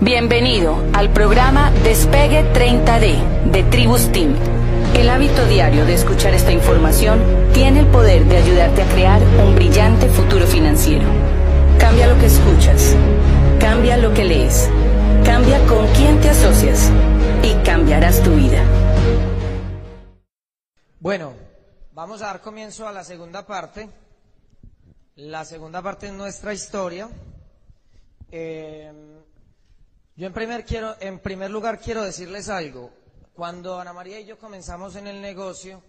Bienvenido al programa Despegue 30D de Tribus Team. El hábito diario de escuchar esta información tiene el poder de ayudarte a crear un brillante futuro financiero. Cambia lo que escuchas, cambia lo que lees, cambia con quién te asocias y cambiarás tu vida. Bueno, vamos a dar comienzo a la segunda parte. La segunda parte de nuestra historia. Eh, yo en primer, quiero, en primer lugar quiero decirles algo. Cuando Ana María y yo comenzamos en el negocio,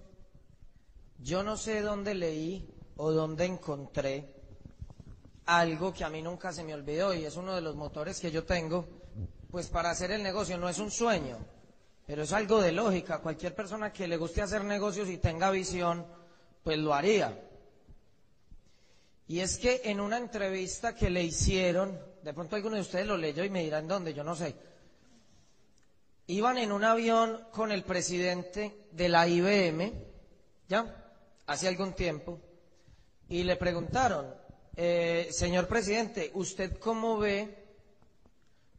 yo no sé dónde leí o dónde encontré algo que a mí nunca se me olvidó y es uno de los motores que yo tengo, pues para hacer el negocio no es un sueño, pero es algo de lógica. Cualquier persona que le guste hacer negocios y tenga visión, pues lo haría. Y es que en una entrevista que le hicieron, de pronto alguno de ustedes lo leyó y me dirán dónde, yo no sé. Iban en un avión con el presidente de la IBM, ¿ya? Hace algún tiempo, y le preguntaron, eh, señor presidente, ¿usted cómo ve,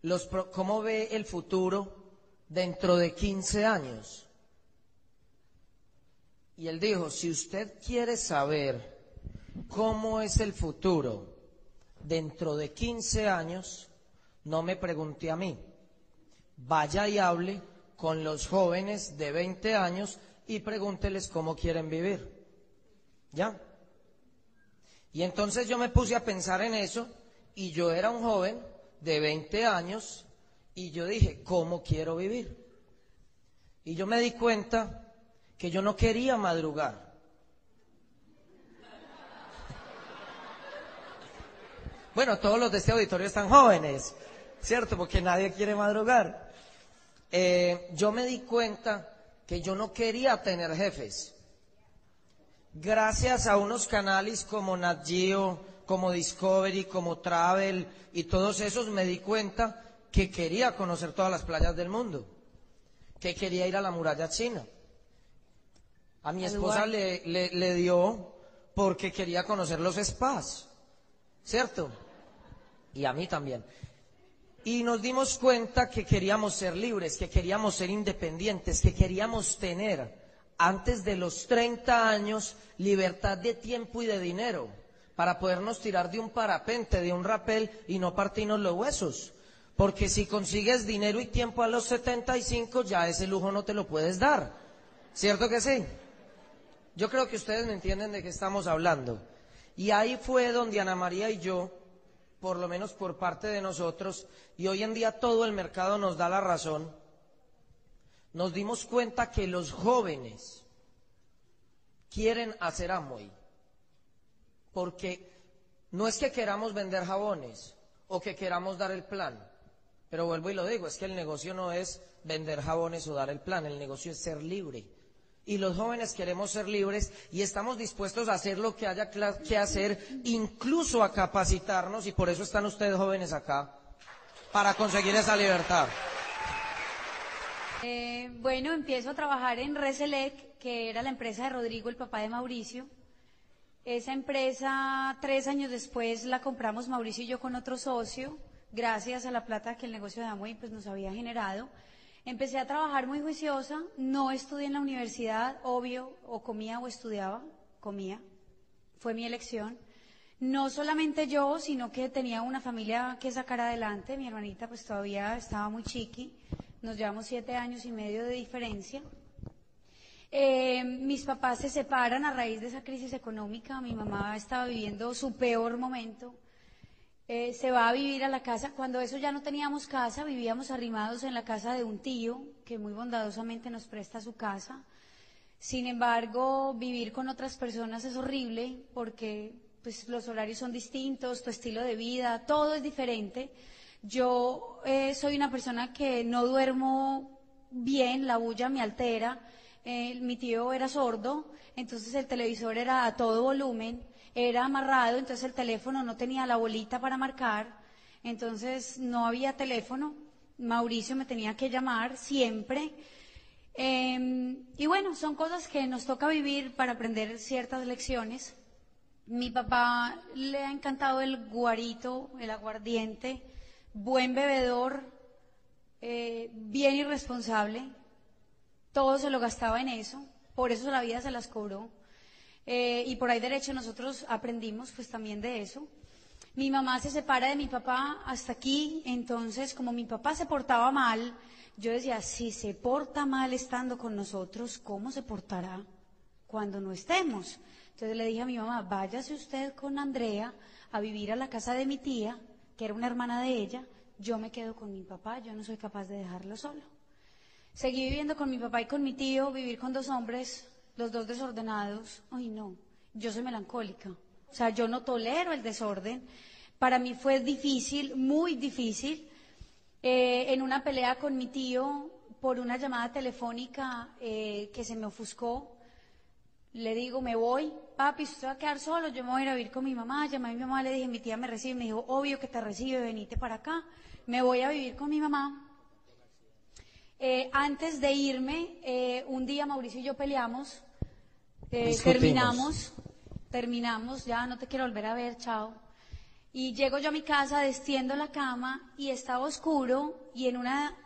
los, cómo ve el futuro dentro de 15 años? Y él dijo, si usted quiere saber cómo es el futuro dentro de 15 años, no me pregunte a mí. Vaya y hable con los jóvenes de 20 años y pregúnteles cómo quieren vivir. ¿Ya? Y entonces yo me puse a pensar en eso y yo era un joven de 20 años y yo dije, ¿cómo quiero vivir? Y yo me di cuenta que yo no quería madrugar. Bueno, todos los de este auditorio están jóvenes, ¿cierto? Porque nadie quiere madrugar. Eh, yo me di cuenta que yo no quería tener jefes. Gracias a unos canales como Nat Geo, como Discovery, como Travel y todos esos me di cuenta que quería conocer todas las playas del mundo, que quería ir a la muralla china. A mi esposa le, le, le dio porque quería conocer los spas, ¿cierto? Y a mí también. Y nos dimos cuenta que queríamos ser libres, que queríamos ser independientes, que queríamos tener antes de los 30 años libertad de tiempo y de dinero para podernos tirar de un parapente, de un rapel y no partirnos los huesos. Porque si consigues dinero y tiempo a los 75 ya ese lujo no te lo puedes dar. ¿Cierto que sí? Yo creo que ustedes me entienden de qué estamos hablando. Y ahí fue donde Ana María y yo, por lo menos por parte de nosotros, y hoy en día todo el mercado nos da la razón, nos dimos cuenta que los jóvenes quieren hacer Amway. Porque no es que queramos vender jabones o que queramos dar el plan. Pero vuelvo y lo digo, es que el negocio no es vender jabones o dar el plan, el negocio es ser libre. Y los jóvenes queremos ser libres y estamos dispuestos a hacer lo que haya que hacer, incluso a capacitarnos, y por eso están ustedes jóvenes acá, para conseguir esa libertad. Eh, bueno, empiezo a trabajar en Reselec, que era la empresa de Rodrigo, el papá de Mauricio. Esa empresa, tres años después, la compramos Mauricio y yo con otro socio, gracias a la plata que el negocio de Amway pues, nos había generado. Empecé a trabajar muy juiciosa, no estudié en la universidad, obvio, o comía o estudiaba, comía, fue mi elección. No solamente yo, sino que tenía una familia que sacar adelante, mi hermanita pues todavía estaba muy chiqui, nos llevamos siete años y medio de diferencia. Eh, mis papás se separan a raíz de esa crisis económica, mi mamá estaba viviendo su peor momento. Eh, se va a vivir a la casa. Cuando eso ya no teníamos casa, vivíamos arrimados en la casa de un tío que muy bondadosamente nos presta su casa. Sin embargo, vivir con otras personas es horrible porque pues, los horarios son distintos, tu estilo de vida, todo es diferente. Yo eh, soy una persona que no duermo bien, la bulla me altera. Eh, mi tío era sordo, entonces el televisor era a todo volumen era amarrado, entonces el teléfono no tenía la bolita para marcar, entonces no había teléfono, Mauricio me tenía que llamar siempre. Eh, y bueno, son cosas que nos toca vivir para aprender ciertas lecciones. Mi papá le ha encantado el guarito, el aguardiente, buen bebedor, eh, bien irresponsable, todo se lo gastaba en eso, por eso la vida se las cobró. Eh, y por ahí derecho nosotros aprendimos pues también de eso. Mi mamá se separa de mi papá hasta aquí, entonces como mi papá se portaba mal, yo decía, si se porta mal estando con nosotros, ¿cómo se portará cuando no estemos? Entonces le dije a mi mamá, váyase usted con Andrea a vivir a la casa de mi tía, que era una hermana de ella, yo me quedo con mi papá, yo no soy capaz de dejarlo solo. Seguí viviendo con mi papá y con mi tío, vivir con dos hombres, los dos desordenados. Ay, no, yo soy melancólica. O sea, yo no tolero el desorden. Para mí fue difícil, muy difícil. Eh, en una pelea con mi tío por una llamada telefónica eh, que se me ofuscó, le digo, me voy, papi, usted va a quedar solo, yo me voy a ir a vivir con mi mamá. Llamé a mi mamá, le dije, mi tía me recibe, me dijo, obvio que te recibe, venite para acá. Me voy a vivir con mi mamá. Eh, antes de irme, eh, un día Mauricio y yo peleamos, eh, terminamos, terminamos, ya no te quiero volver a ver, chao. Y llego yo a mi casa, destiendo la cama y estaba oscuro y en una,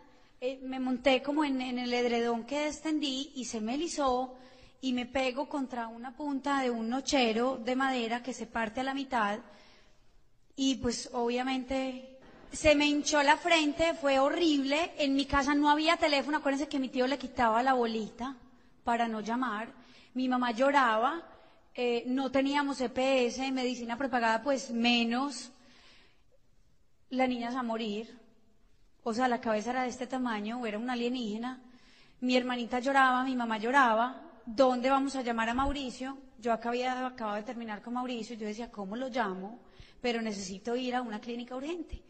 eh, me monté como en, en el edredón que destendí y se me erizó y me pego contra una punta de un nochero de madera que se parte a la mitad y pues obviamente se me hinchó la frente, fue horrible. En mi casa no había teléfono, acuérdense que mi tío le quitaba la bolita para no llamar. Mi mamá lloraba, eh, no teníamos EPS, medicina prepagada, pues menos. La niña va a morir. O sea, la cabeza era de este tamaño, era una alienígena. Mi hermanita lloraba, mi mamá lloraba. ¿Dónde vamos a llamar a Mauricio? Yo había acabado de terminar con Mauricio, yo decía, ¿cómo lo llamo? Pero necesito ir a una clínica urgente.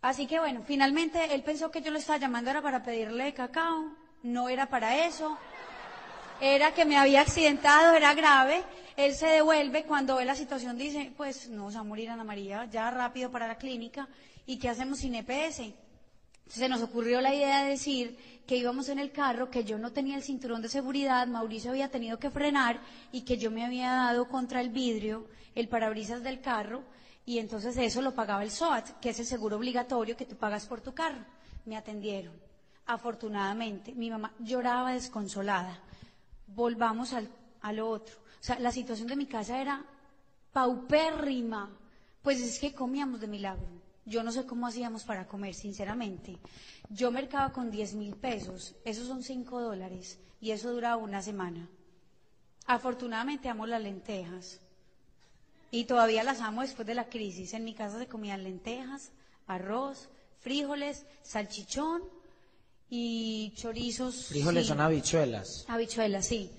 Así que bueno, finalmente él pensó que yo lo estaba llamando era para pedirle cacao, no era para eso, era que me había accidentado, era grave. Él se devuelve cuando ve la situación, dice, pues no, se a morir Ana María, ya rápido para la clínica, ¿y qué hacemos sin EPS? Se nos ocurrió la idea de decir que íbamos en el carro, que yo no tenía el cinturón de seguridad, Mauricio había tenido que frenar y que yo me había dado contra el vidrio, el parabrisas del carro, y entonces eso lo pagaba el SOAT, que es el seguro obligatorio que tú pagas por tu carro. Me atendieron. Afortunadamente, mi mamá lloraba desconsolada. Volvamos al, a lo otro. O sea, la situación de mi casa era paupérrima. Pues es que comíamos de milagro. Yo no sé cómo hacíamos para comer, sinceramente. Yo mercaba con 10 mil pesos, esos son 5 dólares, y eso duraba una semana. Afortunadamente amo las lentejas. Y todavía las amo después de la crisis. En mi casa se comían lentejas, arroz, frijoles, salchichón y chorizos. Frijoles sí. son habichuelas. Habichuelas, sí.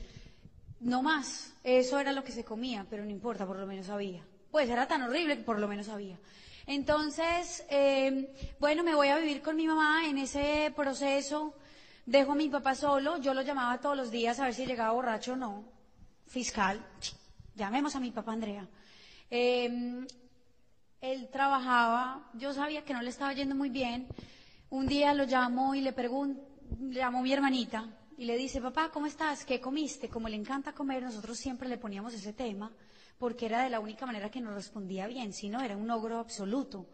No más. Eso era lo que se comía, pero no importa, por lo menos había. Pues era tan horrible que por lo menos había. Entonces, eh, bueno, me voy a vivir con mi mamá en ese proceso. Dejo a mi papá solo. Yo lo llamaba todos los días a ver si llegaba borracho o no. Fiscal. Llamemos a mi papá Andrea. Eh, él trabajaba, yo sabía que no le estaba yendo muy bien. Un día lo llamo y le pregunto, llamó mi hermanita y le dice, papá, ¿cómo estás? ¿Qué comiste? Como le encanta comer, nosotros siempre le poníamos ese tema porque era de la única manera que nos respondía bien, si no, era un ogro absoluto.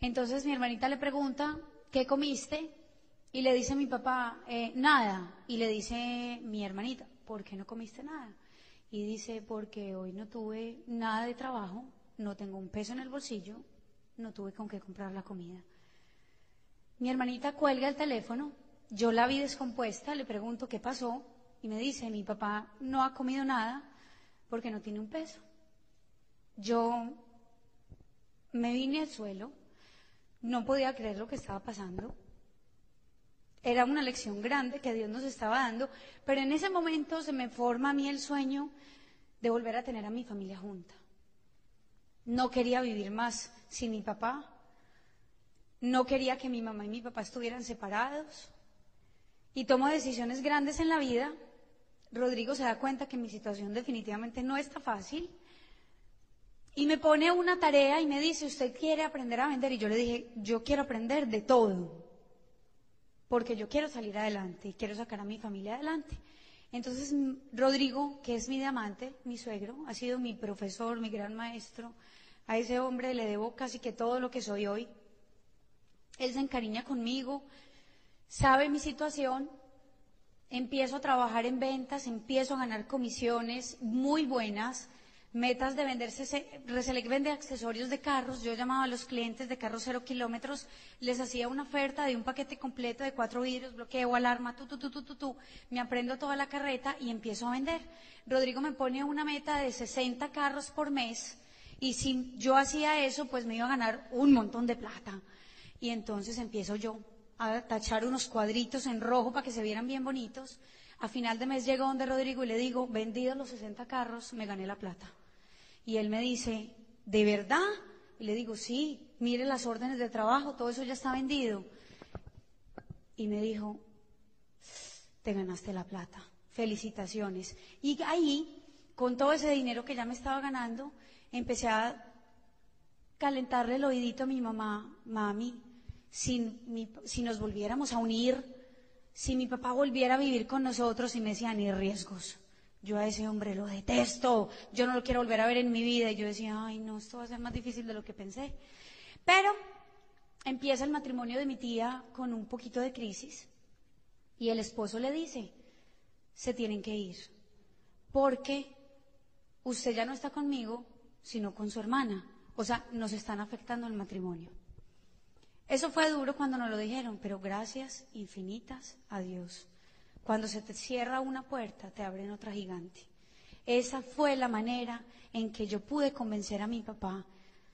Entonces mi hermanita le pregunta, ¿qué comiste? Y le dice mi papá, eh, nada. Y le dice mi hermanita, ¿por qué no comiste nada? Y dice, porque hoy no tuve nada de trabajo, no tengo un peso en el bolsillo, no tuve con qué comprar la comida. Mi hermanita cuelga el teléfono, yo la vi descompuesta, le pregunto qué pasó y me dice, mi papá no ha comido nada porque no tiene un peso. Yo me vine al suelo, no podía creer lo que estaba pasando. Era una lección grande que Dios nos estaba dando, pero en ese momento se me forma a mí el sueño de volver a tener a mi familia junta. No quería vivir más sin mi papá, no quería que mi mamá y mi papá estuvieran separados y tomo decisiones grandes en la vida. Rodrigo se da cuenta que mi situación definitivamente no está fácil y me pone una tarea y me dice, ¿usted quiere aprender a vender? Y yo le dije, yo quiero aprender de todo, porque yo quiero salir adelante y quiero sacar a mi familia adelante. Entonces, Rodrigo, que es mi diamante, mi suegro, ha sido mi profesor, mi gran maestro, a ese hombre le debo casi que todo lo que soy hoy. Él se encariña conmigo, sabe mi situación, empiezo a trabajar en ventas, empiezo a ganar comisiones muy buenas, metas de venderse, vende accesorios de carros, yo llamaba a los clientes de carros cero kilómetros, les hacía una oferta de un paquete completo de cuatro vidrios, bloqueo, alarma, tu, tu, tu, tu, tu, tu, me aprendo toda la carreta y empiezo a vender. Rodrigo me pone una meta de 60 carros por mes y si yo hacía eso, pues me iba a ganar un montón de plata. Y entonces empiezo yo a tachar unos cuadritos en rojo para que se vieran bien bonitos. A final de mes llego donde Rodrigo y le digo, vendidos los 60 carros, me gané la plata. Y él me dice, ¿de verdad? Y le digo, sí, mire las órdenes de trabajo, todo eso ya está vendido. Y me dijo, te ganaste la plata, felicitaciones. Y ahí, con todo ese dinero que ya me estaba ganando, empecé a calentarle el oídito a mi mamá, mami, si, nos volviéramos a unir, si mi papá volviera a vivir con nosotros y me decía, ni riesgos. Yo a ese hombre lo detesto, yo no lo quiero volver a ver en mi vida. Y yo decía, ay, no, esto va a ser más difícil de lo que pensé. Pero empieza el matrimonio de mi tía con un poquito de crisis y el esposo le dice, se tienen que ir, porque usted ya no está conmigo, sino con su hermana. O sea, nos están afectando el matrimonio. Eso fue duro cuando nos lo dijeron, pero gracias infinitas a Dios. Cuando se te cierra una puerta, te abren otra gigante. Esa fue la manera en que yo pude convencer a mi papá,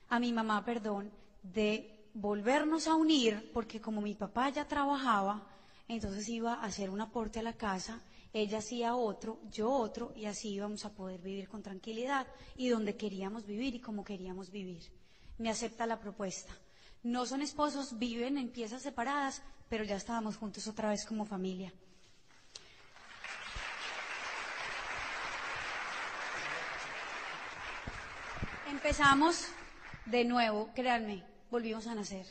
a mi mamá, perdón, de volvernos a unir, porque como mi papá ya trabajaba, entonces iba a hacer un aporte a la casa, ella hacía otro, yo otro, y así íbamos a poder vivir con tranquilidad y donde queríamos vivir y como queríamos vivir. Me acepta la propuesta. No son esposos, viven en piezas separadas, pero ya estábamos juntos otra vez como familia. Empezamos de nuevo, créanme, volvimos a nacer.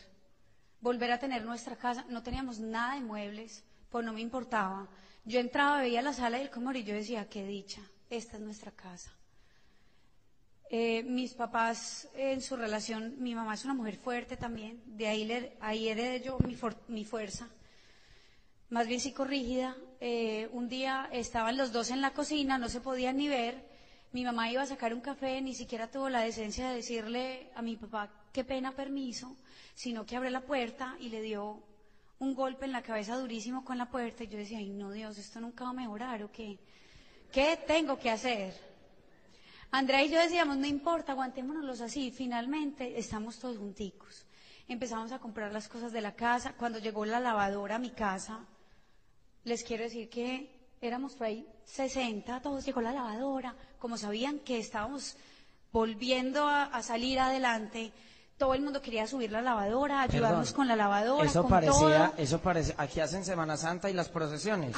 Volver a tener nuestra casa, no teníamos nada de muebles, pues no me importaba. Yo entraba, veía la sala del comedor y yo decía, qué dicha, esta es nuestra casa. Eh, mis papás en su relación, mi mamá es una mujer fuerte también, de ahí, le, ahí heredé yo mi, fuerza, más bien psicorrígida. Eh, un día estaban los dos en la cocina, no se podían ni ver, mi mamá iba a sacar un café, ni siquiera tuvo la decencia de decirle a mi papá qué pena permiso, sino que abrió la puerta y le dio un golpe en la cabeza durísimo con la puerta. Y yo decía, ay no Dios, esto nunca va a mejorar o qué. ¿Qué tengo que hacer? Andrea y yo decíamos, no importa, aguantémonos así. Finalmente estamos todos junticos. Empezamos a comprar las cosas de la casa. Cuando llegó la lavadora a mi casa, les quiero decir que éramos por ahí 60, todos llegó la lavadora, como sabían que estábamos volviendo a, salir adelante, todo el mundo quería subir la lavadora, ayudarnos con la lavadora. Eso parecía, eso parecía, aquí hacen Semana Santa y las procesiones.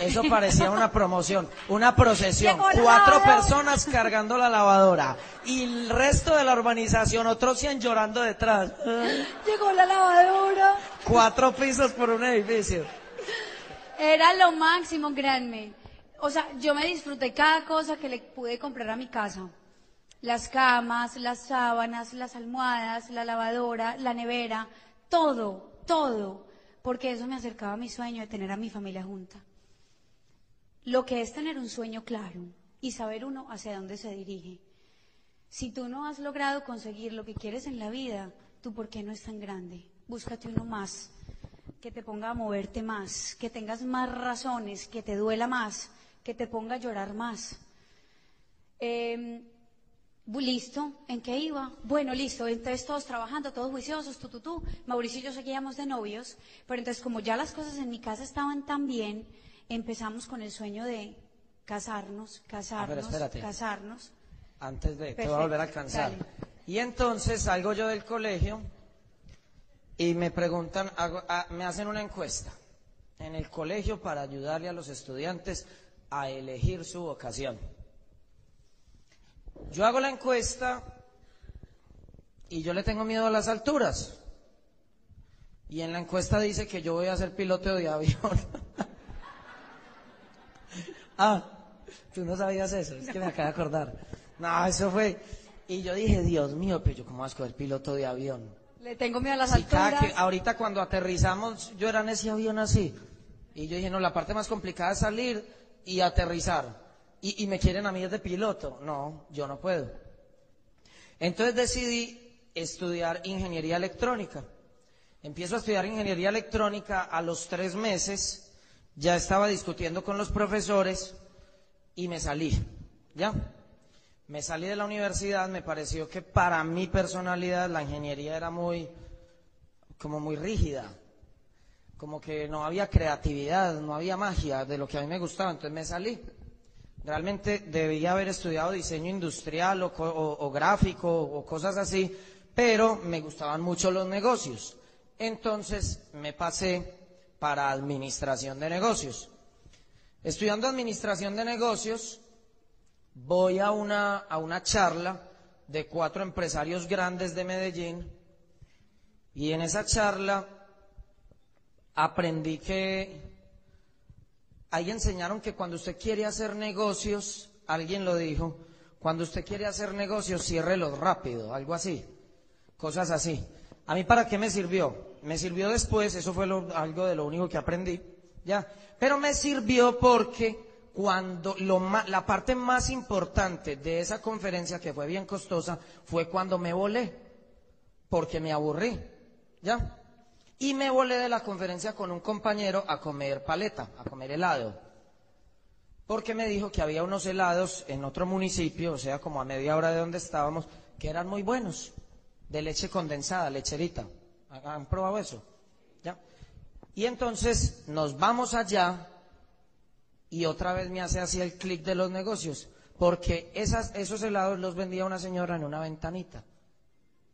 eso parecía una promoción, una procesión, cuatro personas cargando la lavadora y el resto de la urbanización, otros 100 llorando detrás. Llegó la lavadora. Cuatro pisos por un edificio. Era lo máximo, créanme. O sea, yo me disfruté cada cosa que le pude comprar a mi casa. Las camas, las sábanas, las almohadas, la lavadora, la nevera, todo, todo. Porque eso me acercaba a mi sueño de tener a mi familia junta. Lo que es tener un sueño claro y saber uno hacia dónde se dirige. Si tú no has logrado conseguir lo que quieres en la vida, tú por qué no es tan grande. Búscate uno más que te ponga a moverte más, que tengas más razones, que te duela más, que te ponga a llorar más. Em, listo, ¿en qué iba? Bueno, listo, entonces todos trabajando, todos juiciosos, tú, tú, tú. Mauricio y yo seguíamos de novios, pero entonces como ya las cosas en mi casa estaban tan bien, empezamos con el sueño de casarnos, casarnos, casarnos. Antes de, te voy a volver a alcanzar. Y entonces salgo yo del colegio y me preguntan, ah, me hacen una encuesta en el colegio para ayudarle a los estudiantes a elegir su vocación. Yo hago la encuesta y yo le tengo miedo a las alturas. Y en la encuesta dice que yo voy a ser piloto de avión. ah, tú no sabías eso, es que me acabo de acordar. No, eso fue. Y yo dije, Dios mío, pero yo cómo voy a escoger piloto de avión Le tengo miedo a las Sí, alturas. que- ahorita cuando aterrizamos, yo era en ese avión así. Y yo dije, no, la parte más complicada es salir y aterrizar. Y, me quieren a mí de piloto. No, yo no puedo. Entonces decidí estudiar ingeniería electrónica. Empiezo a estudiar ingeniería electrónica a los tres meses. Ya estaba discutiendo con los profesores y me salí. ¿Ya? Me salí de la universidad, me pareció que para mi personalidad la ingeniería era muy, como muy rígida, como que no había creatividad, no había magia de lo que a mí me gustaba, entonces me salí. Realmente debía haber estudiado diseño industrial o gráfico o cosas así, pero me gustaban mucho los negocios. Entonces me pasé para administración de negocios. Estudiando administración de negocios, voy a una, a una charla de cuatro empresarios grandes de Medellín y en esa charla aprendí que ahí enseñaron que cuando usted quiere hacer negocios, alguien lo dijo, cuando usted quiere hacer negocios, ciérrelos rápido, algo así, cosas así. ¿A mí para qué me sirvió? Me sirvió después, eso fue lo- algo de lo único que aprendí, ya. Pero me sirvió porque cuando lo la parte más importante de esa conferencia, que fue bien costosa, fue cuando me volé, porque me aburrí, ya. Y me volé de la conferencia con un compañero a comer paleta, a comer helado. Porque me dijo que había unos helados en otro municipio, o sea, como a media hora de donde estábamos, que eran muy buenos, de leche condensada, lecherita. ¿Han probado eso? ¿Ya? Y entonces nos vamos allá y otra vez me hace así el clic de los negocios, porque esas, esos helados los vendía una señora en una ventanita.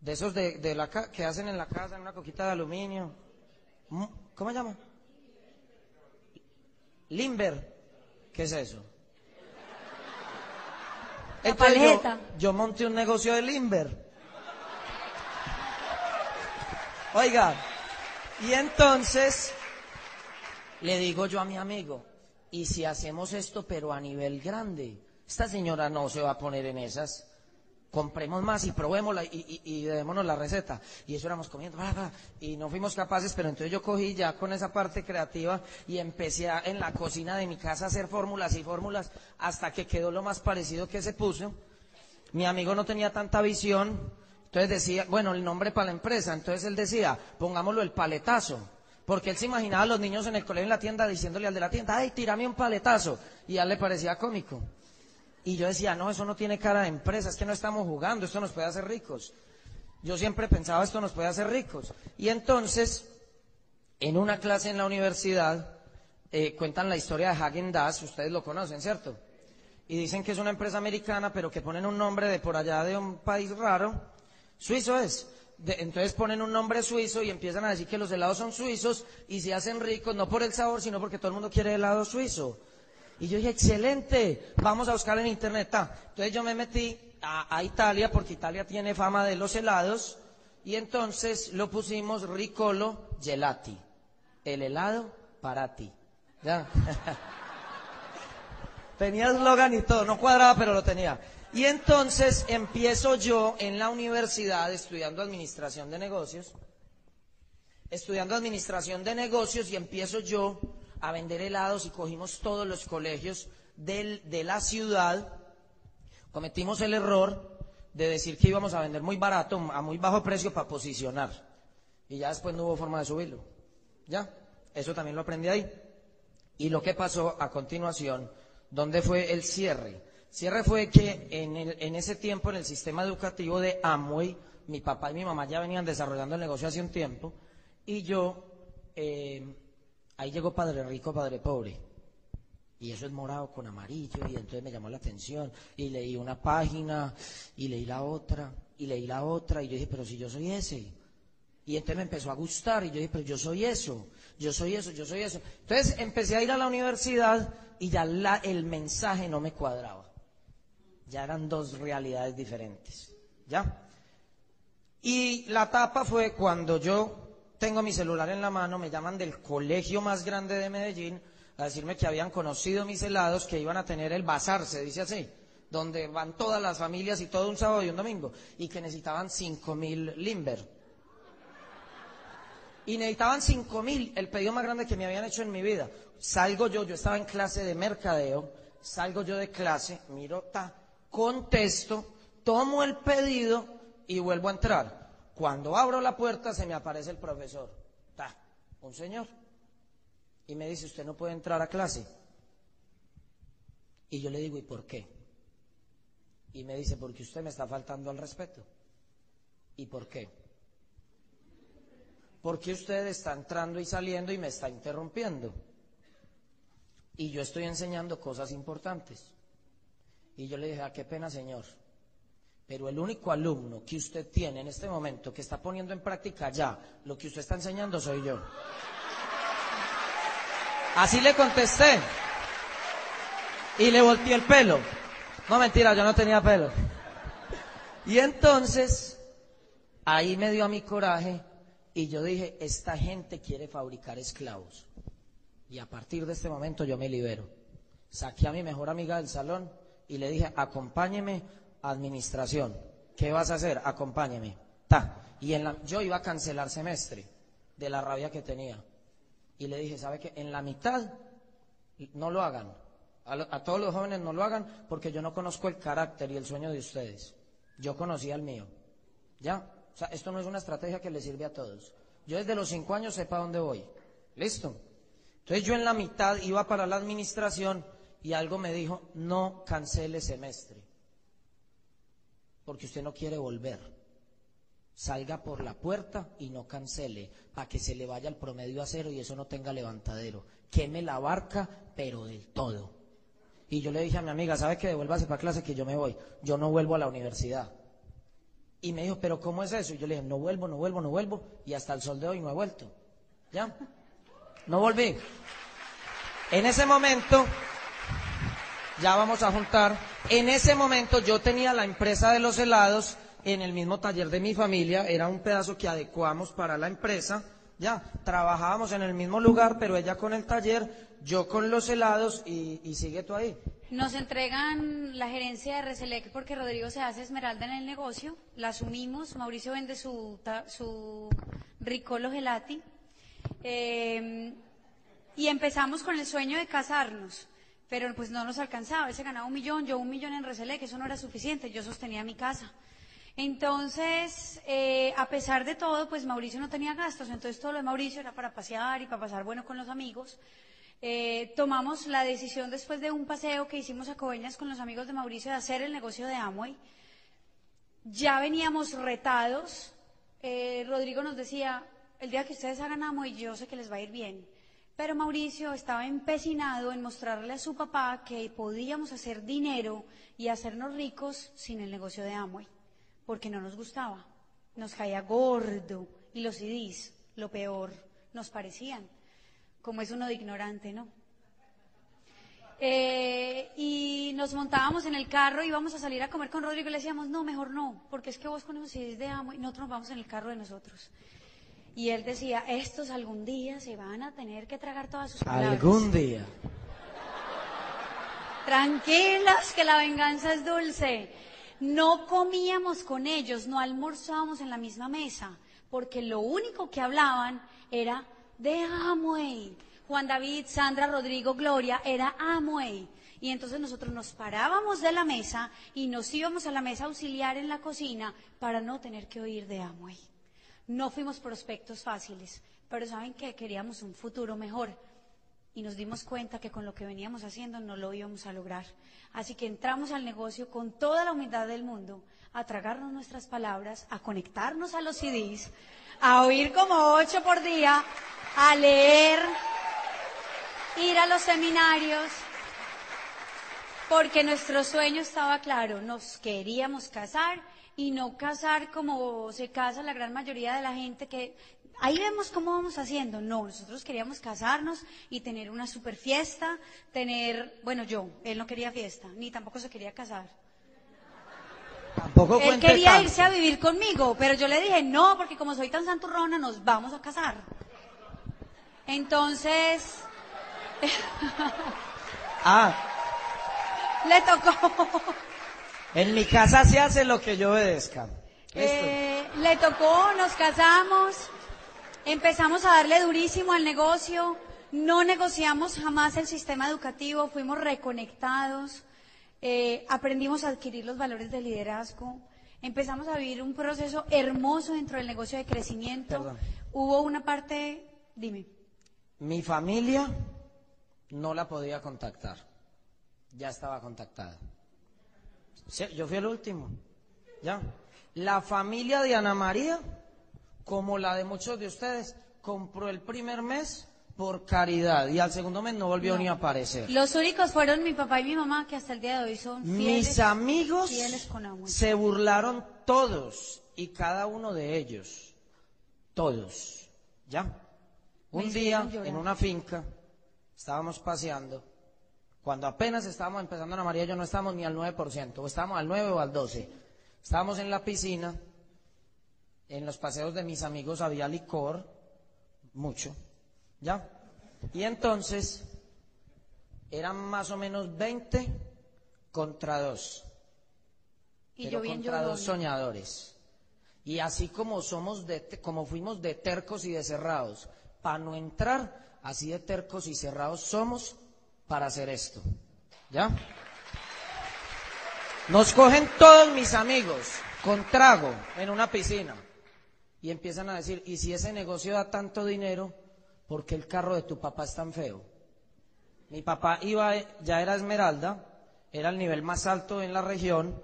De esos de, de la ca- que hacen en la casa, en una coquita de aluminio. Mm, ¿Cómo se llama? Limber. ¿Qué es eso? Entonces yo- yo monté un negocio de Limber. Oiga, y entonces le digo yo a mi amigo, ¿y si hacemos esto pero a nivel grande? Esta señora no se va a poner en esas. Compremos más y probémosla y, y, y démonos la receta. Y eso éramos comiendo, bla, y no fuimos capaces, pero entonces yo cogí ya con esa parte creativa y empecé a- en la cocina de mi casa a hacer fórmulas y fórmulas hasta que quedó lo más parecido que se puso. Mi amigo no tenía tanta visión, entonces decía, bueno, el nombre para la empresa, entonces él decía, pongámoslo el paletazo, porque él se imaginaba a los niños en el colegio en la tienda diciéndole al de la tienda, ay, tírame un paletazo, y a él le parecía cómico. Y yo decía, no, eso no tiene cara de empresa, es que no estamos jugando, esto nos puede hacer ricos. Yo siempre pensaba, esto nos puede hacer ricos. Y entonces, en una clase en la universidad, eh, cuentan la historia de Hagen Dazs, ustedes lo conocen, ¿cierto? Y dicen que es una empresa americana, pero que ponen un nombre de por allá de un país raro. Suizo es. Entonces ponen un nombre suizo y empiezan a decir que los helados son suizos y se hacen ricos no por el sabor, sino porque todo el mundo quiere helado suizo. Y yo dije, excelente, vamos a buscar en internet. Entonces yo me metí a, a Italia, porque Italia tiene fama de los helados, y entonces lo pusimos Ricolo Gelati, el helado para ti. ¿Ya? Tenía eslogan y todo, no cuadraba, pero lo tenía. Y entonces empiezo yo en la universidad estudiando administración de negocios, estudiando administración de negocios y empiezo yo a vender helados y cogimos todos los colegios de la ciudad. Cometimos el error de decir que íbamos a vender muy barato, a muy bajo precio para posicionar. Y ya después no hubo forma de subirlo. ¿Ya? Eso también lo aprendí ahí. Y lo que pasó a continuación, ¿dónde fue el cierre? Cierre fue que en, el- en ese tiempo, en el sistema educativo de Amway, mi papá y mi mamá ya venían desarrollando el negocio hace un tiempo, y yo, eh, ahí llegó Padre Rico, Padre Pobre. Y eso es morado con amarillo, y entonces me llamó la atención, y leí una página, y leí la otra, y leí la otra, y yo dije, pero si yo soy ese. Y entonces me empezó a gustar y yo dije, pero yo soy eso, yo soy eso, yo soy eso. Entonces empecé a ir a la universidad y ya el mensaje no me cuadraba. Ya eran dos realidades diferentes. ¿Ya? Y la tapa fue cuando yo tengo mi celular en la mano, me llaman del colegio más grande de Medellín a decirme que habían conocido mis helados, que iban a tener el bazar, se dice así, donde van todas las familias y todo un sábado y un domingo, y que necesitaban cinco mil limber. y necesitaban cinco mil, el pedido más grande que me habían hecho en mi vida. Salgo yo, yo estaba en clase de mercadeo, salgo yo de clase, miro, ta, contesto, tomo el pedido y vuelvo a entrar. Cuando abro la puerta se me aparece el profesor, un señor, y me dice, usted no puede entrar a clase. Y yo le digo, ¿y por qué? Y me dice, porque usted me está faltando al respeto. ¿Y por qué? Porque usted está entrando y saliendo y me está interrumpiendo. Y yo estoy enseñando cosas importantes. Y yo le dije, ah, qué pena, señor. Pero el único alumno que usted tiene en este momento que está poniendo en práctica ya lo que usted está enseñando soy yo. Así le contesté. Y le volteé el pelo. No, mentira, yo no tenía pelo. Y entonces, ahí me dio a mi coraje y yo dije, esta gente quiere fabricar esclavos. Y a partir de este momento yo me libero. Saqué a mi mejor amiga del salón y le dije, acompáñeme administración. ¿Qué vas a hacer? Acompáñeme. Y en la, yo iba a cancelar semestre de la rabia que tenía. Y le dije, ¿sabe qué? En la mitad no lo hagan. A, lo- a todos los jóvenes no lo hagan porque yo no conozco el carácter y el sueño de ustedes. Yo conocía el mío. ¿Ya? O sea, esto no es una estrategia que le sirve a todos. Yo desde los cinco años sé para dónde voy. ¿Listo? Entonces yo en la mitad iba para la administración y algo me dijo, no cancele semestre. Porque usted no quiere volver. Salga por la puerta y no cancele, para que se le vaya el promedio a cero y eso no tenga levantadero. Queme la barca, pero del todo. Y yo le dije a mi amiga, ¿sabe que devuélvase para clase que yo me voy? Yo no vuelvo a la universidad. Y me dijo, ¿pero cómo es eso? Y yo le dije, no vuelvo, no vuelvo, no vuelvo. Y hasta el sol de hoy no he vuelto. ¿Ya? No volví. En ese momento, ya vamos a juntar. En ese momento yo tenía la empresa de los helados en el mismo taller de mi familia. Era un pedazo que adecuamos para la empresa. Ya, trabajábamos en el mismo lugar, pero ella con el taller, yo con los helados y, sigue tú ahí. Nos entregan la gerencia de Reselec porque Rodrigo se hace esmeralda en el negocio, la asumimos, Mauricio vende su, su Ricolo Gelati eh, y empezamos con el sueño de casarnos, pero pues no nos alcanzaba, él se ganaba un millón, yo un millón en Reselec, eso no era suficiente, yo sostenía mi casa. Entonces, eh, a pesar de todo, pues Mauricio no tenía gastos, entonces todo lo de Mauricio era para pasear y para pasar bueno con los amigos. Eh, tomamos la decisión después de un paseo que hicimos a Coveñas con los amigos de Mauricio de hacer el negocio de Amway. Ya veníamos retados. Eh, Rodrigo nos decía, el día que ustedes hagan Amway yo sé que les va a ir bien. Pero Mauricio estaba empecinado en mostrarle a su papá que podíamos hacer dinero y hacernos ricos sin el negocio de Amway, porque no nos gustaba. Nos caía gordo y los CDs, lo peor, nos parecían como es uno de ignorante, ¿no? Eh, y nos montábamos en el carro y íbamos a salir a comer con Rodrigo y le decíamos, no, mejor no, porque es que vos con esos CDs de amo y nosotros nos vamos en el carro de nosotros. Y él decía, estos algún día se van a tener que tragar todas sus palabras. Algún día. Tranquilos, que la venganza es dulce. No comíamos con ellos, no almorzábamos en la misma mesa, porque lo único que hablaban era de Amway. Juan David, Sandra, Rodrigo, Gloria, era Amway. Y entonces nosotros nos parábamos de la mesa y nos íbamos a la mesa auxiliar en la cocina para no tener que oír de Amway. No fuimos prospectos fáciles, pero saben que queríamos un futuro mejor y nos dimos cuenta que con lo que veníamos haciendo no lo íbamos a lograr. Así que entramos al negocio con toda la humildad del mundo, a tragarnos nuestras palabras, a conectarnos a los CDs, a oír como ocho por día, a leer, ir a los seminarios, porque nuestro sueño estaba claro, nos queríamos casar y no casar como se casa la gran mayoría de la gente que ahí vemos cómo vamos haciendo. No, nosotros queríamos casarnos y tener una super fiesta, tener, bueno, yo, él no quería fiesta, ni tampoco se quería casar. Tampoco Él quería tanto. irse a vivir conmigo, pero yo le dije, no, porque como soy tan santurrona, nos vamos a casar. Entonces, Ah, le tocó. En mi casa se hace lo que yo obedezca. Eh, le tocó, nos casamos Empezamos a darle durísimo al negocio, no negociamos jamás el sistema educativo, fuimos reconectados, eh, aprendimos a adquirir los valores de liderazgo, empezamos a vivir un proceso hermoso dentro del negocio de crecimiento. Perdón. Hubo una parte, dime. Mi familia no la podía contactar. Ya estaba contactada. Yo fui el último. Ya. La familia de Ana María, como la de muchos de ustedes, compró el primer mes por caridad y al segundo mes no volvió ni a aparecer. Los únicos fueron mi papá y mi mamá que hasta el día de hoy son fieles. Mis amigos fieles con amor. se burlaron todos y cada uno de ellos. Todos. ¿Ya? Un día en una finca estábamos paseando. Cuando apenas estábamos empezando Ana María, yo no estábamos ni al 9%, o estábamos al 9 o al 12. Estábamos en la piscina, en los paseos de mis amigos había licor, mucho, ¿ya? Y entonces eran más o menos 20 contra 2 Y pero yo bien contra dos soñadores. Y así como somos de, como fuimos de tercos y de cerrados para no entrar, así de tercos y cerrados somos para hacer esto. ¿Ya? Nos cogen todos mis amigos con trago en una piscina y empiezan a decir, ¿y si ese negocio da tanto dinero, por qué el carro de tu papá es tan feo? Mi papá iba, ya era Esmeralda, era el nivel más alto en la región,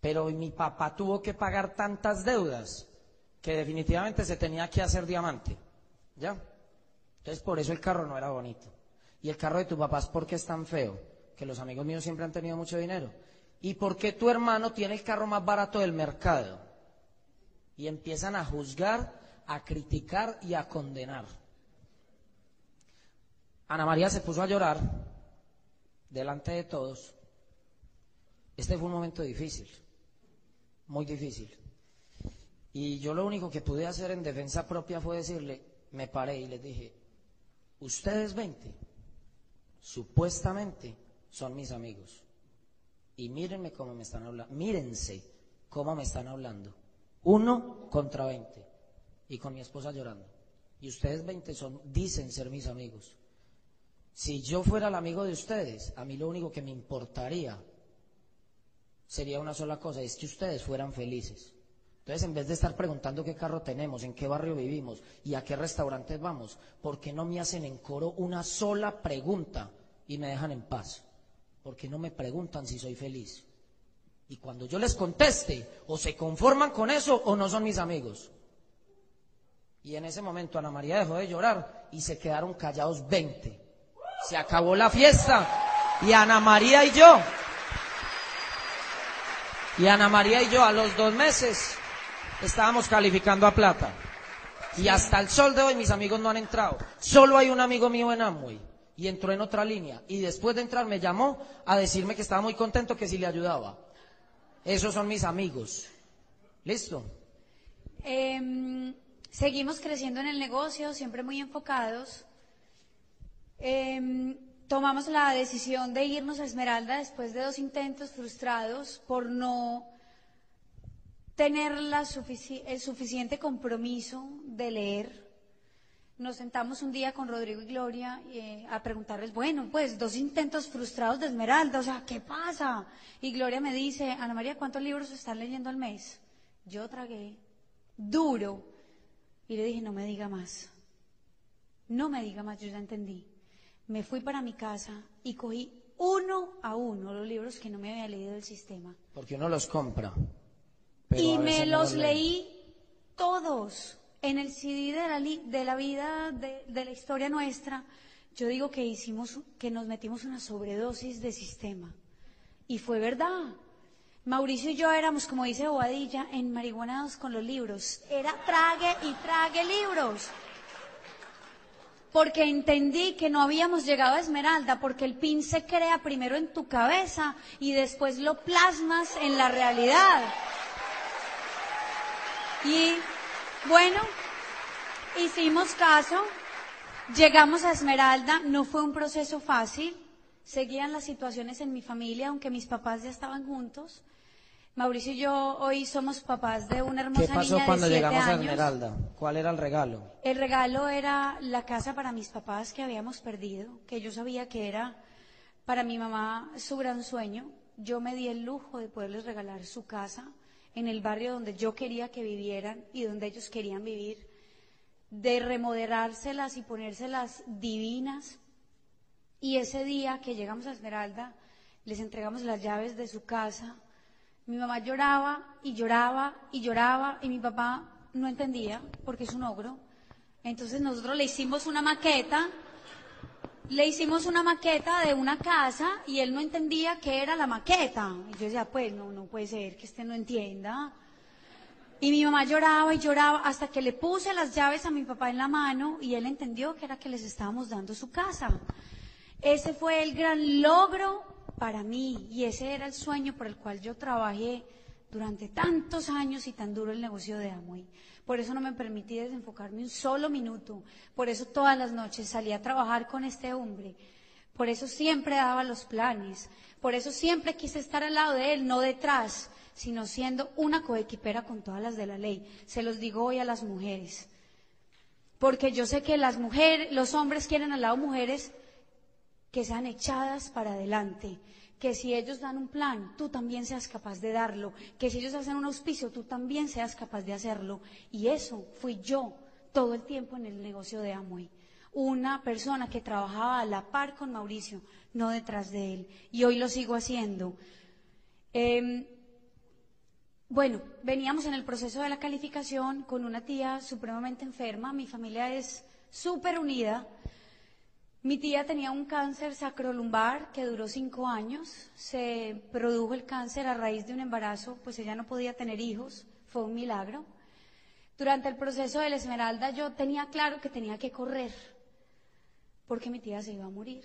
pero mi papá tuvo que pagar tantas deudas que definitivamente se tenía que hacer diamante. ¿Ya? Entonces por eso el carro no era bonito. Y el carro de tu papá es porque es tan feo, que los amigos míos siempre han tenido mucho dinero. ¿Y por qué tu hermano tiene el carro más barato del mercado? Y empiezan a juzgar, a criticar y a condenar. Ana María se puso a llorar delante de todos. Este fue un momento difícil, muy difícil. Y yo lo único que pude hacer en defensa propia fue decirle, me paré y les dije, ustedes 20, supuestamente son mis amigos. Y mírenme cómo me están hablando, mírense cómo me están hablando. Uno contra 20. Y con mi esposa llorando. Y ustedes 20 son, dicen ser mis amigos. Si yo fuera el amigo de ustedes, a mí lo único que me importaría sería una sola cosa, es que ustedes fueran felices. Entonces, en vez de estar preguntando qué carro tenemos, en qué barrio vivimos y a qué restaurantes vamos, ¿por qué no me hacen en coro una sola pregunta y me dejan en paz? ¿Por qué no me preguntan si soy feliz? Y cuando yo les conteste, o se conforman con eso o no son mis amigos. Y en ese momento Ana María dejó de llorar y se quedaron callados 20. Se acabó la fiesta y Ana María y yo, y Ana María y yo a los dos meses estábamos calificando a plata. Y hasta el sol de hoy mis amigos no han entrado. Solo hay un amigo mío en Amway y entró en otra línea. Y después de entrar me llamó a decirme que estaba muy contento que si le ayudaba. Esos son mis amigos. ¿Listo? Em, seguimos creciendo en el negocio, siempre muy enfocados. Em, tomamos la decisión de irnos a Esmeralda después de dos intentos frustrados por no tener el suficiente compromiso de leer. Nos sentamos un día con Rodrigo y Gloria eh, a preguntarles, bueno, pues dos intentos frustrados de Esmeralda, o sea, ¿qué pasa? Y Gloria me dice, Ana María, ¿cuántos libros están leyendo al mes? Yo tragué duro y le dije, no me diga más, no me diga más, yo ya entendí. Me fui para mi casa y cogí uno a uno los libros que no me había leído del sistema. Porque uno los compra. Pero Y me no los leí todos en el CD de la, li- de la vida, de, de la historia nuestra. Yo digo que hicimos, que nos metimos una sobredosis de sistema. Y fue verdad. Mauricio y yo éramos, como dice Bobadilla, enmarihuanados con los libros. Era trague y trague libros. Porque entendí que no habíamos llegado a Esmeralda, porque el pin se crea primero en tu cabeza y después lo plasmas en la realidad. Y bueno, hicimos caso, llegamos a Esmeralda, no fue un proceso fácil, seguían las situaciones en mi familia, aunque mis papás ya estaban juntos. Mauricio y yo hoy somos papás de una hermosa ¿Qué pasó niña cuando de siete llegamos a años. Esmeralda? ¿Cuál era el regalo? El regalo era la casa para mis papás que habíamos perdido, que yo sabía que era para mi mamá su gran sueño. Yo me di el lujo de poderles regalar su casa en el barrio donde yo quería que vivieran y donde ellos querían vivir, de remodelárselas y ponérselas divinas. Y ese día que llegamos a Esmeralda, les entregamos las llaves de su casa. Mi mamá lloraba y lloraba y lloraba y mi papá no entendía porque es un ogro. Entonces nosotros le hicimos una maqueta, le hicimos una maqueta de una casa y él no entendía qué era la maqueta. Y yo decía, pues no, no puede ser que este no entienda. Y mi mamá lloraba y lloraba hasta que le puse las llaves a mi papá en la mano y él entendió que era que les estábamos dando su casa. Ese fue el gran logro para mí y ese era el sueño por el cual yo trabajé durante tantos años y tan duro el negocio de Amway. Por eso no me permití desenfocarme un solo minuto. Por eso todas las noches salí a trabajar con este hombre. Por eso siempre daba los planes. Por eso siempre quise estar al lado de él, no detrás, sino siendo una coequipera con todas las de la ley. Se los digo hoy a las mujeres. Porque yo sé que las mujeres, los hombres quieren al lado mujeres que sean echadas para adelante, que si ellos dan un plan, tú también seas capaz de darlo, que si ellos hacen un auspicio, tú también seas capaz de hacerlo. Y eso fui yo todo el tiempo en el negocio de Amway. Una persona que trabajaba a la par con Mauricio, no detrás de él. Y hoy lo sigo haciendo. Eh, bueno, veníamos en el proceso de la calificación con una tía supremamente enferma. Mi familia es súper unida. Mi tía tenía un cáncer sacrolumbar que duró cinco años. Se produjo el cáncer a raíz de un embarazo, pues ella no podía tener hijos. Fue un milagro. Durante el proceso de la Esmeralda yo tenía claro que tenía que correr porque mi tía se iba a morir.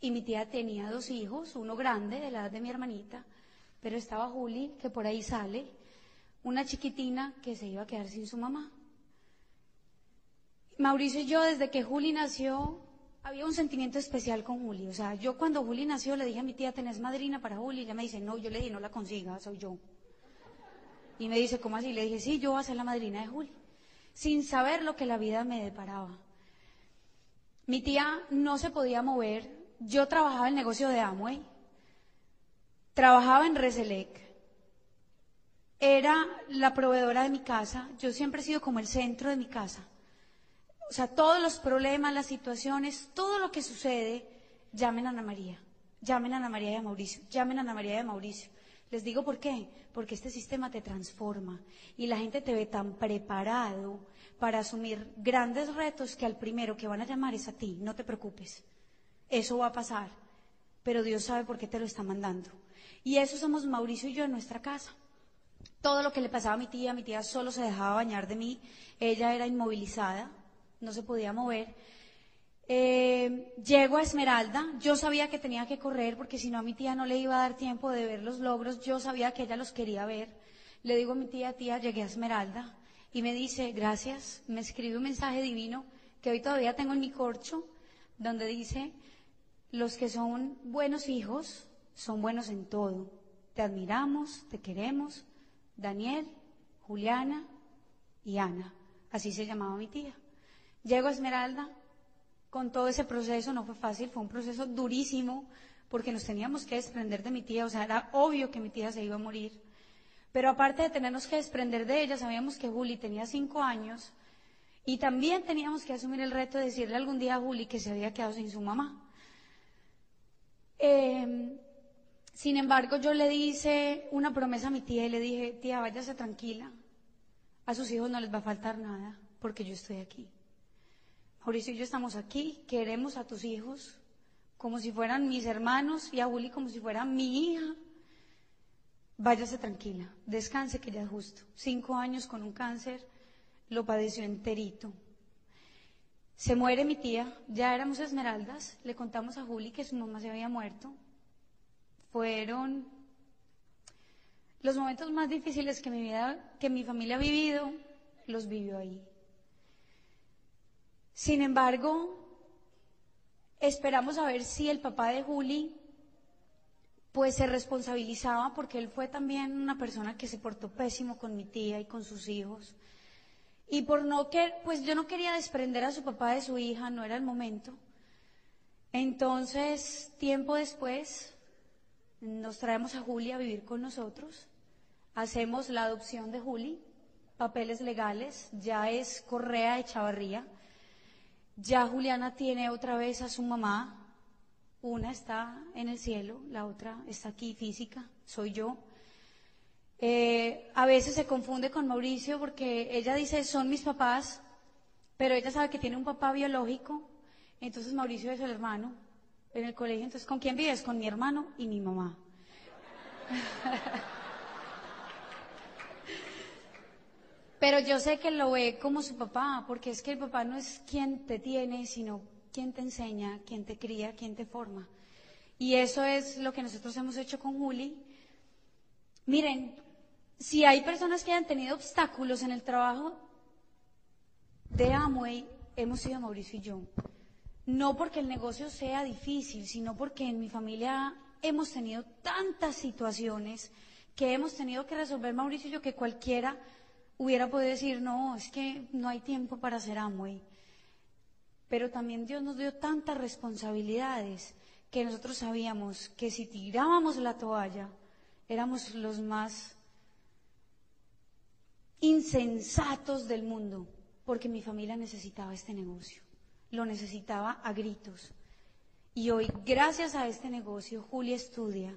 Y mi tía tenía dos hijos, uno grande de la edad de mi hermanita, pero estaba Juli, que por ahí sale, una chiquitina que se iba a quedar sin su mamá. Mauricio y yo, desde que Juli nació, había un sentimiento especial con Juli. O sea, yo cuando Juli nació le dije a mi tía, ¿tenés madrina para Juli? Y ella me dice, no, yo le dije, no la consiga, soy yo. Y me dice, ¿cómo así? Le dije, sí, yo voy a ser la madrina de Juli. Sin saber lo que la vida me deparaba. Mi tía no se podía mover. Yo trabajaba en el negocio de Amway. Trabajaba en Reselec. Era la proveedora de mi casa. Yo siempre he sido como el centro de mi casa. O sea, todos los problemas, las situaciones, todo lo que sucede, llamen a Ana María. Llamen a Ana María y a Mauricio. Llamen a Ana María y a Mauricio. Les digo por qué. Porque este sistema te transforma y la gente te ve tan preparado para asumir grandes retos que al primero que van a llamar es a ti. No te preocupes. Eso va a pasar. Pero Dios sabe por qué te lo está mandando. Y eso somos Mauricio y yo en nuestra casa. Todo lo que le pasaba a mi tía, mi tía solo se dejaba bañar de mí. Ella era inmovilizada, no se podía mover. Eh, llego a Esmeralda, yo sabía que tenía que correr porque si no a mi tía no le iba a dar tiempo de ver los logros, yo sabía que ella los quería ver. Le digo a mi tía, tía, llegué a Esmeralda y me dice, gracias, me escribe un mensaje divino que hoy todavía tengo en mi corcho, donde dice, los que son buenos hijos son buenos en todo. Te admiramos, te queremos, Daniel, Juliana y Ana. Así se llamaba mi tía. Llego a Esmeralda, con todo ese proceso no fue fácil, fue un proceso durísimo, porque nos teníamos que desprender de mi tía, o sea, era obvio que mi tía se iba a morir. Pero aparte de tenernos que desprender de ella, sabíamos que Juli tenía cinco años y también teníamos que asumir el reto de decirle algún día a Juli que se había quedado sin su mamá. Eh, sin embargo, yo le hice una promesa a mi tía y le dije, tía, váyase tranquila, a sus hijos no les va a faltar nada, porque yo estoy aquí. Mauricio y yo estamos aquí, queremos a tus hijos como si fueran mis hermanos y a Juli como si fuera mi hija. Váyase tranquila, descanse que ya justo. Cinco años con un cáncer, lo padeció enterito. Se muere mi tía, ya éramos esmeraldas, le contamos a Juli que su mamá se había muerto. Fueron los momentos más difíciles que mi vida, que mi familia ha vivido, los vivió ahí. Sin embargo, esperamos a ver si el papá de Juli pues se responsabilizaba porque él fue también una persona que se portó pésimo con mi tía y con sus hijos. Y por no que, pues yo no quería desprender a su papá de su hija, no era el momento. Entonces, tiempo después, nos traemos a Juli a vivir con nosotros, hacemos la adopción de Juli, papeles legales, ya es Correa de Chavarría, ya Juliana tiene otra vez a su mamá, una está en el cielo, la otra está aquí física, soy yo. Eh, a veces se confunde con Mauricio porque ella dice son mis papás, pero ella sabe que tiene un papá biológico, entonces Mauricio es el hermano en el colegio. Entonces, ¿con quién vives? Con mi hermano y mi mamá. Pero yo sé que lo ve como su papá, porque es que el papá no es quien te tiene, sino quien te enseña, quien te cría, quien te forma. Y eso es lo que nosotros hemos hecho con Juli. Miren, si hay personas que hayan tenido obstáculos en el trabajo de Amway, hemos sido Mauricio y yo. No porque el negocio sea difícil, sino porque en mi familia hemos tenido tantas situaciones que hemos tenido que resolver, Mauricio y yo, que cualquiera hubiera podido decir, no, es que no hay tiempo para hacer Amway. Pero también Dios nos dio tantas responsabilidades que nosotros sabíamos que si tirábamos la toalla, éramos los más insensatos del mundo, porque mi familia necesitaba este negocio, lo necesitaba a gritos. Y hoy, gracias a este negocio, Juli estudia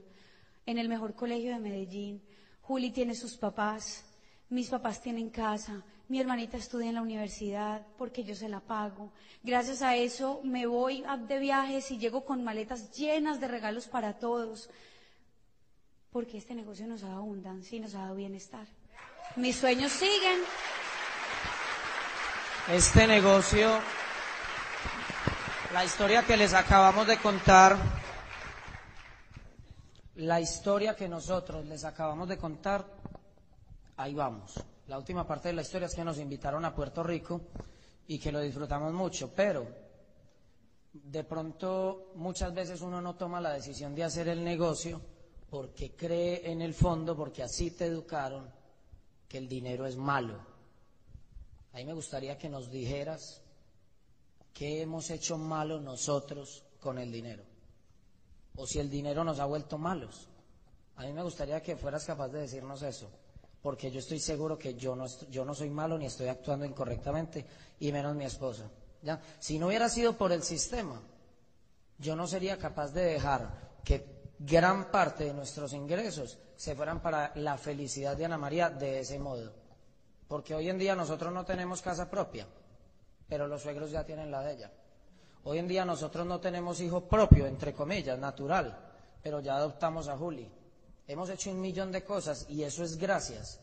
en el mejor colegio de Medellín, Juli tiene sus papás, mis papás tienen casa, mi hermanita estudia en la universidad porque yo se la pago. Gracias a eso me voy de viajes y llego con maletas llenas de regalos para todos. Porque este negocio nos ha dado abundancia y nos ha dado bienestar. Mis sueños siguen. Este negocio, la historia que les acabamos de contar, la historia que nosotros les acabamos de contar, ahí vamos. La última parte de la historia es que nos invitaron a Puerto Rico y que lo disfrutamos mucho, pero de pronto muchas veces uno no toma la decisión de hacer el negocio porque cree en el fondo, porque así te educaron, que el dinero es malo. A mí me gustaría que nos dijeras qué hemos hecho malo nosotros con el dinero, o si el dinero nos ha vuelto malos. A mí me gustaría que fueras capaz de decirnos eso porque yo estoy seguro que yo no, yo no soy malo ni estoy actuando incorrectamente, y menos mi esposa. ¿ya? Si no hubiera sido por el sistema, yo no sería capaz de dejar que gran parte de nuestros ingresos se fueran para la felicidad de Ana María de ese modo. Porque hoy en día nosotros no tenemos casa propia, pero los suegros ya tienen la de ella. Hoy en día nosotros no tenemos hijo propio, entre comillas, natural, pero ya adoptamos a Juli. Hemos hecho un millón de cosas y eso es gracias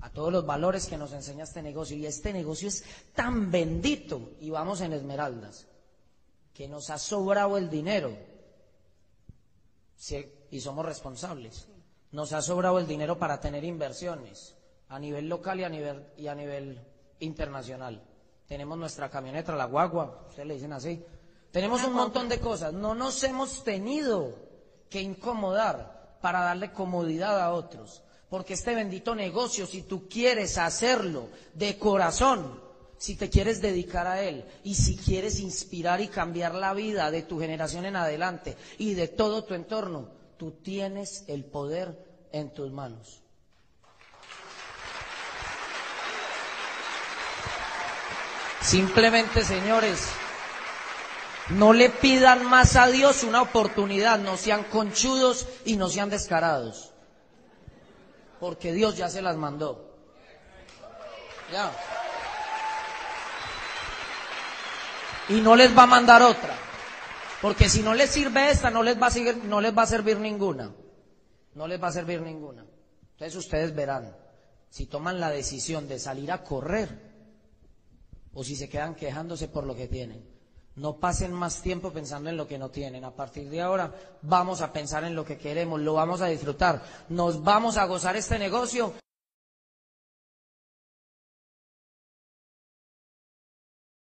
a todos los valores que nos enseña este negocio. Y este negocio es tan bendito, y vamos en Esmeraldas, que nos ha sobrado el dinero y somos responsables. Nos ha sobrado el dinero para tener inversiones a nivel local y a nivel, y a nivel internacional. Tenemos nuestra camioneta, la guagua, ustedes le dicen así. Tenemos un montón de cosas. No nos hemos tenido que incomodar para darle comodidad a otros. Porque este bendito negocio, si tú quieres hacerlo de corazón, si te quieres dedicar a él y si quieres inspirar y cambiar la vida de tu generación en adelante y de todo tu entorno, tú tienes el poder en tus manos. Simplemente, señores, no le pidan más a Dios una oportunidad, no sean conchudos y no sean descarados. Porque Dios ya se las mandó. Ya. Y no les va a mandar otra. Porque si no les sirve esta, no les va a, seguir, no les va a servir ninguna. No les va a servir ninguna. Entonces ustedes verán si toman la decisión de salir a correr o si se quedan quejándose por lo que tienen. No pasen más tiempo pensando en lo que no tienen. A partir de ahora vamos a pensar en lo que queremos, lo vamos a disfrutar, nos vamos a gozar este negocio